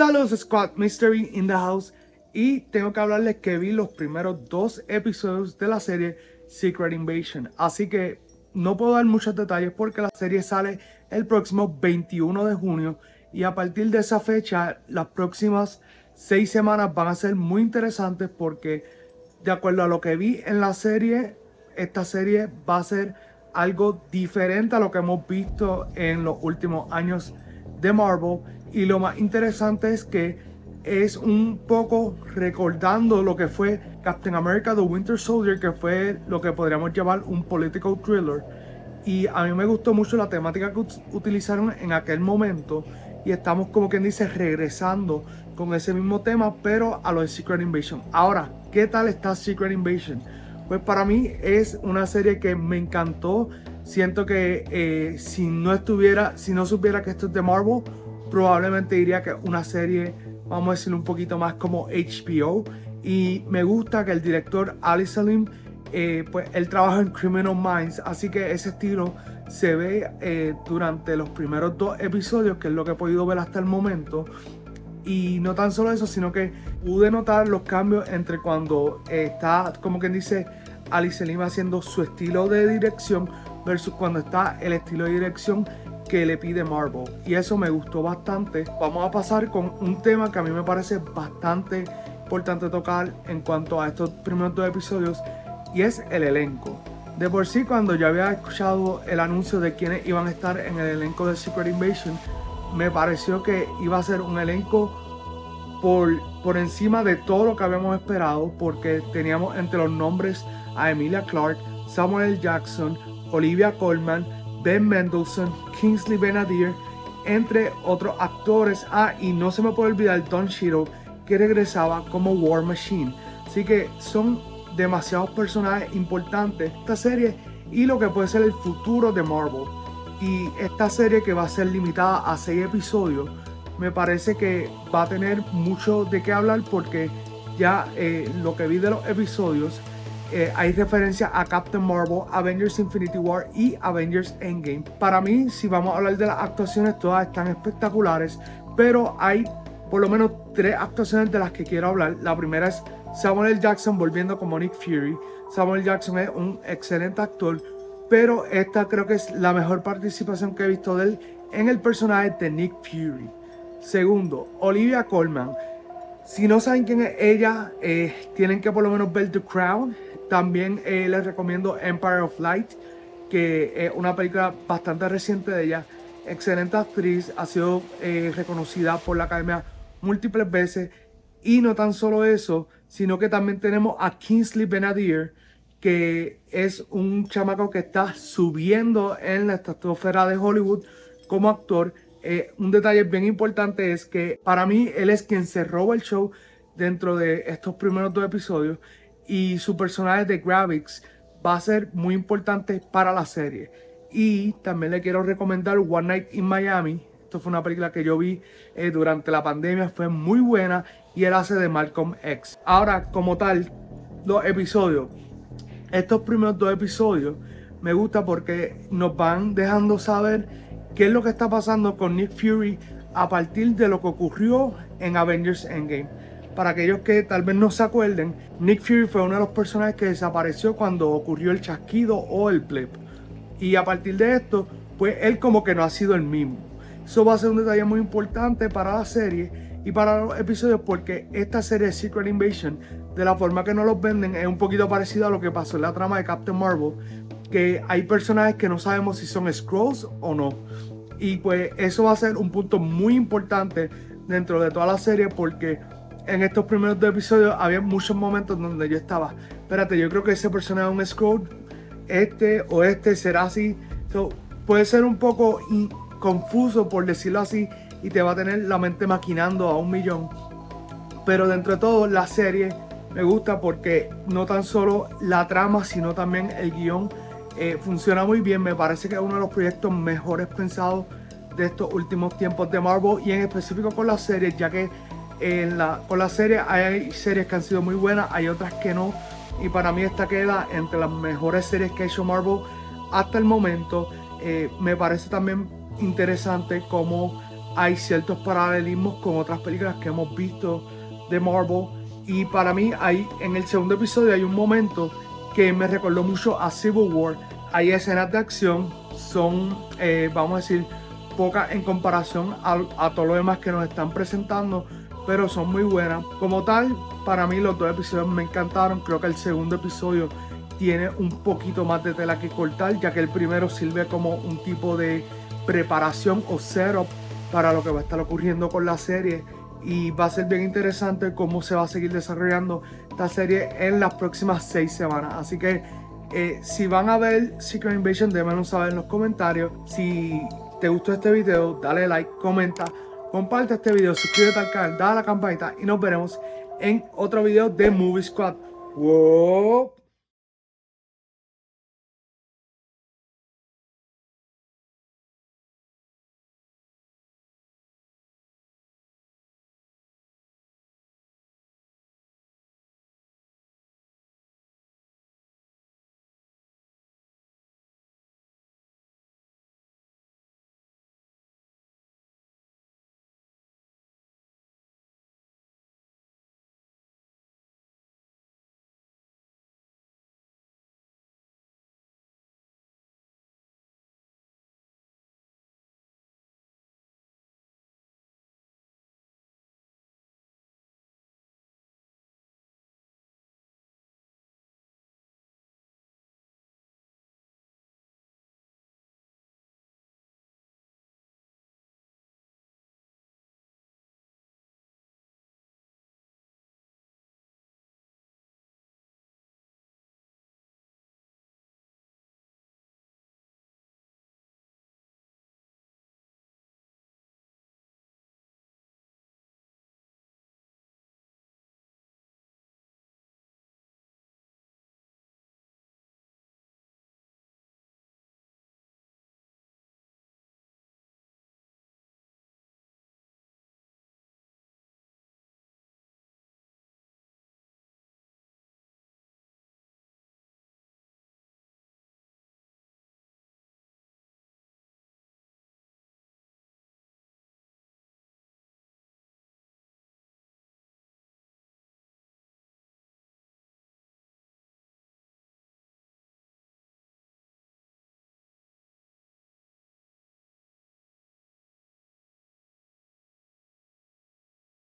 Saludos Squad Mystery in the House. Y tengo que hablarles que vi los primeros dos episodios de la serie Secret Invasion. Así que no puedo dar muchos detalles porque la serie sale el próximo 21 de junio. Y a partir de esa fecha las próximas seis semanas van a ser muy interesantes porque de acuerdo a lo que vi en la serie, esta serie va a ser algo diferente a lo que hemos visto en los últimos años de Marvel y lo más interesante es que es un poco recordando lo que fue Captain America The Winter Soldier, que fue lo que podríamos llamar un political thriller. Y a mí me gustó mucho la temática que utilizaron en aquel momento. Y estamos como quien dice regresando con ese mismo tema, pero a lo de Secret Invasion. Ahora, ¿qué tal está Secret Invasion? Pues para mí es una serie que me encantó. Siento que eh, si no estuviera, si no supiera que esto es de Marvel, probablemente diría que una serie, vamos a decir, un poquito más como HBO. Y me gusta que el director Ali Salim, eh, pues él trabaja en Criminal Minds, así que ese estilo se ve eh, durante los primeros dos episodios, que es lo que he podido ver hasta el momento. Y no tan solo eso, sino que pude notar los cambios entre cuando está, como quien dice, Ali Selim haciendo su estilo de dirección versus cuando está el estilo de dirección que le pide Marvel. Y eso me gustó bastante. Vamos a pasar con un tema que a mí me parece bastante importante tocar en cuanto a estos primeros dos episodios y es el elenco. De por sí, cuando yo había escuchado el anuncio de quienes iban a estar en el elenco de Secret Invasion, me pareció que iba a ser un elenco por, por encima de todo lo que habíamos esperado, porque teníamos entre los nombres a Emilia Clarke, Samuel. Jackson, Olivia Colman, Ben Mendelsohn, Kingsley Benadir, entre otros actores. Ah, y no se me puede olvidar Don Shiro, que regresaba como War Machine. Así que son demasiados personajes importantes esta serie y lo que puede ser el futuro de Marvel. Y esta serie que va a ser limitada a 6 episodios, me parece que va a tener mucho de qué hablar porque ya eh, lo que vi de los episodios eh, hay referencia a Captain Marvel, Avengers Infinity War y Avengers Endgame. Para mí, si vamos a hablar de las actuaciones, todas están espectaculares, pero hay por lo menos tres actuaciones de las que quiero hablar. La primera es Samuel L. Jackson volviendo como Nick Fury. Samuel. Jackson es un excelente actor, pero esta creo que es la mejor participación que he visto de él en el personaje de Nick Fury. Segundo, Olivia Colman. Si no saben quién es ella, eh, tienen que por lo menos ver The Crown. También eh, les recomiendo Empire of Light, que es una película bastante reciente de ella. Excelente actriz, ha sido eh, reconocida por la academia múltiples veces. Y no tan solo eso, sino que también tenemos a Kingsley Benadir, que es un chamaco que está subiendo en la estratosfera de Hollywood como actor. Eh, un detalle bien importante es que para mí él es quien se roba el show dentro de estos primeros dos episodios y su personaje de Gravix va a ser muy importante para la serie. Y también le quiero recomendar One Night in Miami. Esto fue una película que yo vi eh, durante la pandemia, fue muy buena y él hace de Malcolm X. Ahora, como tal, los episodios. Estos primeros dos episodios me gusta porque nos van dejando saber qué es lo que está pasando con Nick Fury a partir de lo que ocurrió en Avengers Endgame. Para aquellos que tal vez no se acuerden, Nick Fury fue uno de los personajes que desapareció cuando ocurrió el chasquido o el blip. Y a partir de esto, pues él como que no ha sido el mismo. Eso va a ser un detalle muy importante para la serie y para los episodios porque esta serie Secret Invasion, de la forma que nos los venden, es un poquito parecido a lo que pasó en la trama de Captain Marvel, que hay personajes que no sabemos si son Scrolls o no. Y pues eso va a ser un punto muy importante dentro de toda la serie porque en estos primeros dos episodios había muchos momentos donde yo estaba, espérate, yo creo que ese personaje es un Scroll, este o este será así. puede ser un poco confuso por decirlo así y te va a tener la mente maquinando a un millón. Pero dentro de todo la serie me gusta porque no tan solo la trama, sino también el guion eh, funciona muy bien. Me parece que es uno de los proyectos mejores pensados de estos últimos tiempos de Marvel y en específico con la serie, ya que la, con la serie hay series que han sido muy buenas, hay otras que no. Y para mí esta queda entre las mejores series que ha hecho Marvel hasta el momento. Eh, me parece también interesante cómo hay ciertos paralelismos con otras películas que hemos visto de Marvel. Y para mí, hay, en el segundo episodio hay un momento que me recordó mucho a Civil War. Hay escenas de acción, son, eh, vamos a decir, pocas en comparación a, a todo lo demás que nos están presentando, pero son muy buenas. Como tal, para mí los dos episodios me encantaron. Creo que el segundo episodio tiene un poquito más de tela que cortar, ya que el primero sirve como un tipo de preparación o setup para lo que va a estar ocurriendo con la serie y va a ser bien interesante cómo se va a seguir desarrollando esta serie en las próximas seis semanas. Así que eh, si van a ver Secret Invasion, déjenmelo saber en los comentarios. Si te gustó este video, dale like, comenta, comparte este video, suscríbete al canal, dale a la campanita y nos veremos en otro video de Movie Squad. ¡Wow!